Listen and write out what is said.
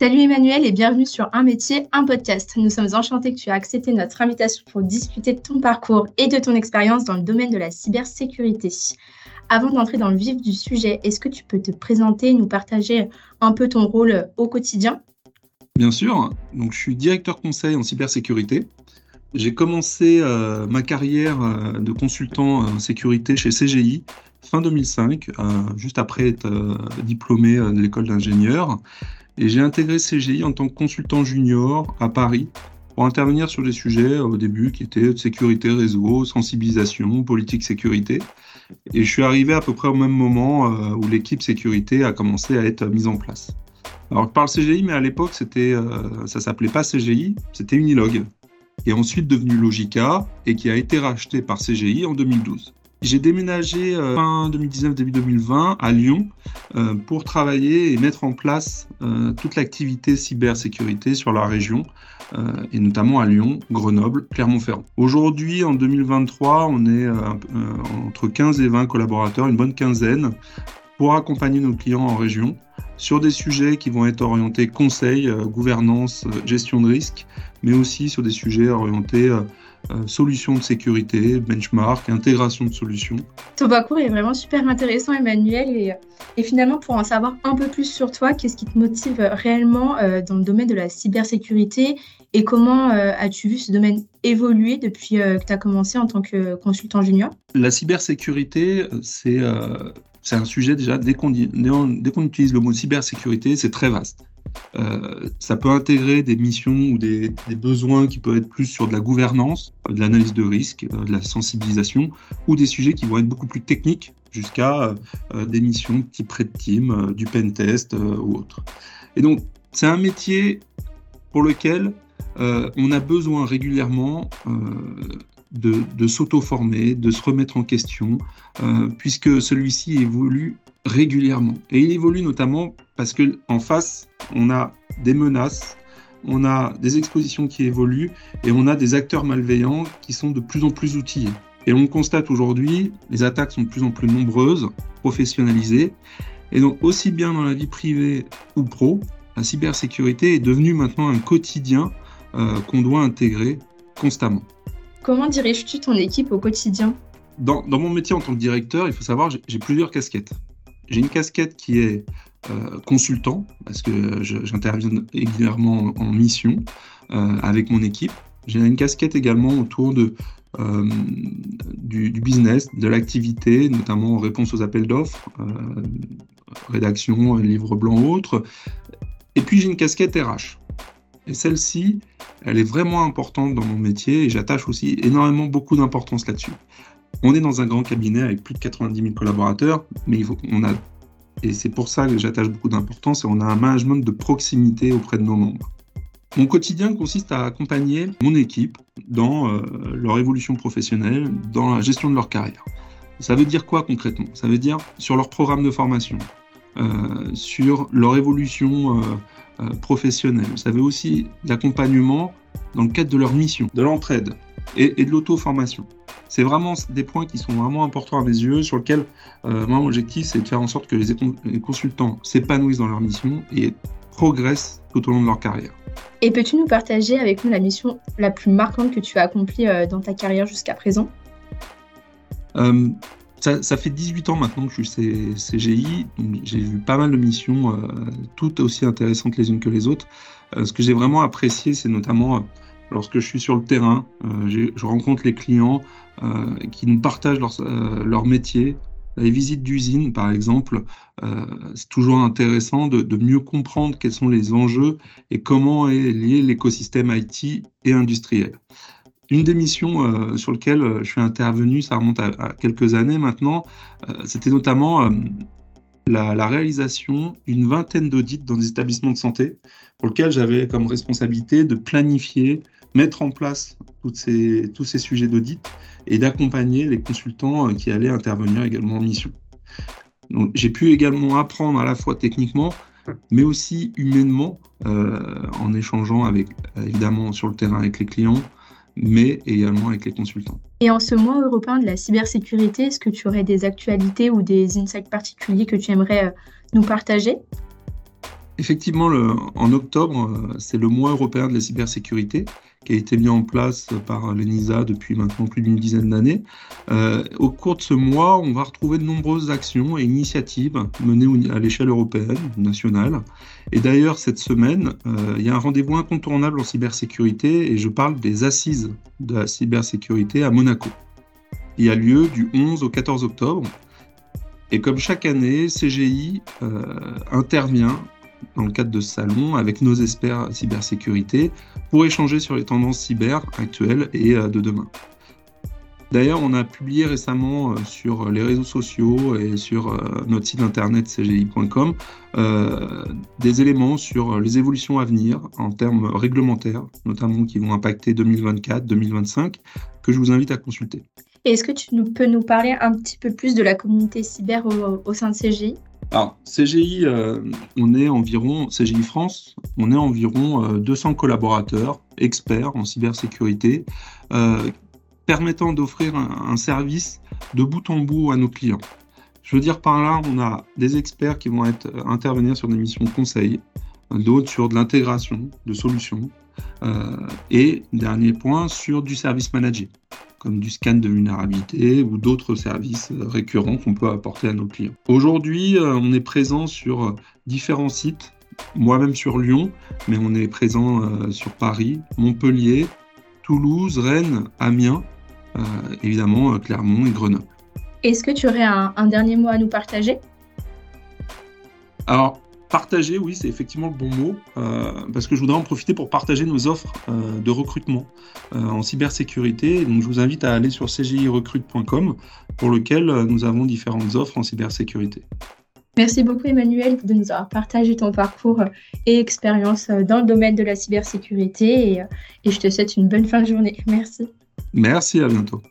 Salut Emmanuel et bienvenue sur Un métier, un podcast. Nous sommes enchantés que tu aies accepté notre invitation pour discuter de ton parcours et de ton expérience dans le domaine de la cybersécurité. Avant d'entrer dans le vif du sujet, est-ce que tu peux te présenter nous partager un peu ton rôle au quotidien? Bien sûr. Je suis directeur conseil en cybersécurité. J'ai commencé euh, ma carrière euh, de consultant en sécurité chez CGI fin 2005, euh, juste après être diplômé de l'école d'ingénieur. Et j'ai intégré CGI en tant que consultant junior à Paris pour intervenir sur des sujets euh, au début qui étaient sécurité réseau, sensibilisation, politique sécurité. Et je suis arrivé à peu près au même moment euh, où l'équipe sécurité a commencé à être mise en place. Alors je parle CGI, mais à l'époque c'était, euh, ça s'appelait pas CGI, c'était Unilog, qui est ensuite devenu Logica et qui a été racheté par CGI en 2012. J'ai déménagé euh, fin 2019, début 2020 à Lyon euh, pour travailler et mettre en place euh, toute l'activité cybersécurité sur la région, et notamment à Lyon, Grenoble, Clermont-Ferrand. Aujourd'hui, en 2023, on est entre 15 et 20 collaborateurs, une bonne quinzaine, pour accompagner nos clients en région sur des sujets qui vont être orientés conseil, gouvernance, gestion de risque, mais aussi sur des sujets orientés solutions de sécurité, benchmark, intégration de solutions. Ton parcours est vraiment super intéressant, Emmanuel. Et, et finalement, pour en savoir un peu plus sur toi, qu'est-ce qui te motive réellement euh, dans le domaine de la cybersécurité et comment euh, as-tu vu ce domaine évoluer depuis que tu as commencé en tant que consultant junior? La cybersécurité, c'est c'est un sujet déjà, dès qu'on utilise le mot cybersécurité, c'est très vaste. Euh, ça peut intégrer des missions ou des, besoins qui peuvent être plus sur de la gouvernance, de l'analyse de risque, euh, de la sensibilisation, ou des sujets qui vont être beaucoup plus techniques, jusqu'à euh, des missions type Red Team, du pen test ou autre. Et donc, c'est un métier pour lequel on a besoin régulièrement de, s'auto-former, de se remettre en question, puisque celui-ci évolue régulièrement. Et il évolue notamment parce que en face, on a des menaces, on a des expositions qui évoluent et on a des acteurs malveillants qui sont de plus en plus outillés. Et on constate aujourd'hui, les attaques sont de plus en plus nombreuses, professionnalisées. Et donc aussi bien dans la vie privée ou pro, la cybersécurité est devenue maintenant un quotidien euh, qu'on doit intégrer constamment. Comment diriges-tu ton équipe au quotidien? Dans, mon métier en tant que directeur, il faut savoir, j'ai plusieurs casquettes. J'ai une casquette qui est euh, consultant, parce que j'interviens régulièrement en, mission euh, avec mon équipe. J'ai une casquette également autour euh, du, business, de l'activité, notamment en réponse aux appels d'offres, rédaction, livre blanc autre. Et puis j'ai une casquette RH. Et celle-ci, elle est vraiment importante dans mon métier et j'attache aussi énormément beaucoup d'importance là-dessus. On est dans un grand cabinet avec plus de 90 000 collaborateurs, mais on a, et c'est pour ça que j'attache beaucoup d'importance, on a un management de proximité auprès de nos membres. Mon quotidien consiste à accompagner mon équipe dans euh, leur évolution professionnelle, dans la gestion de leur carrière. Ça veut dire quoi concrètement? Ça veut dire sur leur programme de formation, sur leur évolution euh, professionnelle. Ça veut aussi l'accompagnement dans le cadre de leur mission, de l'entraide et, et de l'auto-formation. C'est vraiment des points qui sont vraiment importants à mes yeux, sur lesquels euh, mon objectif, c'est de faire en sorte que les, consultants s'épanouissent dans leur mission et progressent tout au long de leur carrière. Et peux-tu nous partager avec nous la mission la plus marquante que tu as accomplie euh, dans ta carrière jusqu'à présent? Euh, ça, fait 18 ans maintenant que je suis CGI, j'ai vu pas mal de missions, euh, toutes aussi intéressantes les unes que les autres. ce que j'ai vraiment apprécié, c'est notamment lorsque je suis sur le terrain, je rencontre les clients, euh, qui nous partagent leur, euh, métier. Les visites d'usine, par exemple, euh, c'est toujours intéressant de, de, mieux comprendre quels sont les enjeux et comment est lié l'écosystème IT et industriel. Une des missions sur lesquelles je suis intervenu, ça remonte à, quelques années maintenant, c'était notamment la, réalisation d'une vingtaine d'audits dans des établissements de santé, pour lesquels j'avais comme responsabilité de planifier, mettre en place toutes ces, tous ces sujets d'audit et d'accompagner les consultants euh, qui allaient intervenir également en mission. Donc, j'ai pu également apprendre à la fois techniquement, mais aussi humainement, euh, en échangeant avec, évidemment sur le terrain avec les clients, mais également avec les consultants. Et en ce mois européen de la cybersécurité, est-ce que tu aurais des actualités ou des insights particuliers que tu aimerais euh, nous partager? Effectivement, en octobre, c'est le mois européen de la cybersécurité qui a été mis en place par l'ENISA depuis maintenant plus d'une dizaine d'années. Euh, au cours de ce mois, on va retrouver de nombreuses actions et initiatives menées à l'échelle européenne, nationale. Et d'ailleurs, cette semaine, euh, il y a un rendez-vous incontournable en cybersécurité et je parle des assises de la cybersécurité à Monaco. Il a lieu du 11 au 14 octobre. Et comme chaque année, CGI euh, intervient dans le cadre de ce salon avec nos experts cybersécurité pour échanger sur les tendances cyber actuelles et euh, de demain. D'ailleurs, on a publié récemment euh, sur les réseaux sociaux et sur euh, notre site internet cgi.com des éléments sur les évolutions à venir en termes réglementaires, notamment qui vont impacter 2024-2025, que je vous invite à consulter. Est-ce que tu peux nous parler un petit peu plus de la communauté cyber au sein de CGI alors, CGI, euh, on est environ, CGI France, on est environ 200 euh, collaborateurs, experts en cybersécurité, euh, permettant d'offrir un, service de bout en bout à nos clients. Je veux dire par là, on a des experts qui vont être, intervenir sur des missions de conseil, d'autres sur de l'intégration de solutions, et dernier point, sur du service managé comme du scan de vulnérabilité ou d'autres services euh, récurrents qu'on peut apporter à nos clients. Aujourd'hui, euh, on est présent sur euh, différents sites, moi-même sur Lyon, mais on est présent sur Paris, Montpellier, Toulouse, Rennes, Amiens, évidemment Clermont et Grenoble. Est-ce que tu aurais un, un dernier mot à nous partager? Alors, Partager, oui, c'est effectivement le bon mot, euh, parce que je voudrais en profiter pour partager nos offres euh, de recrutement euh, en cybersécurité. Donc, je vous invite à aller sur cgirecrute.com pour lequel nous avons différentes offres en cybersécurité. Merci beaucoup Emmanuel de nous avoir partagé ton parcours et expérience dans le domaine de la cybersécurité et, et je te souhaite une bonne fin de journée. Merci. Merci, à bientôt.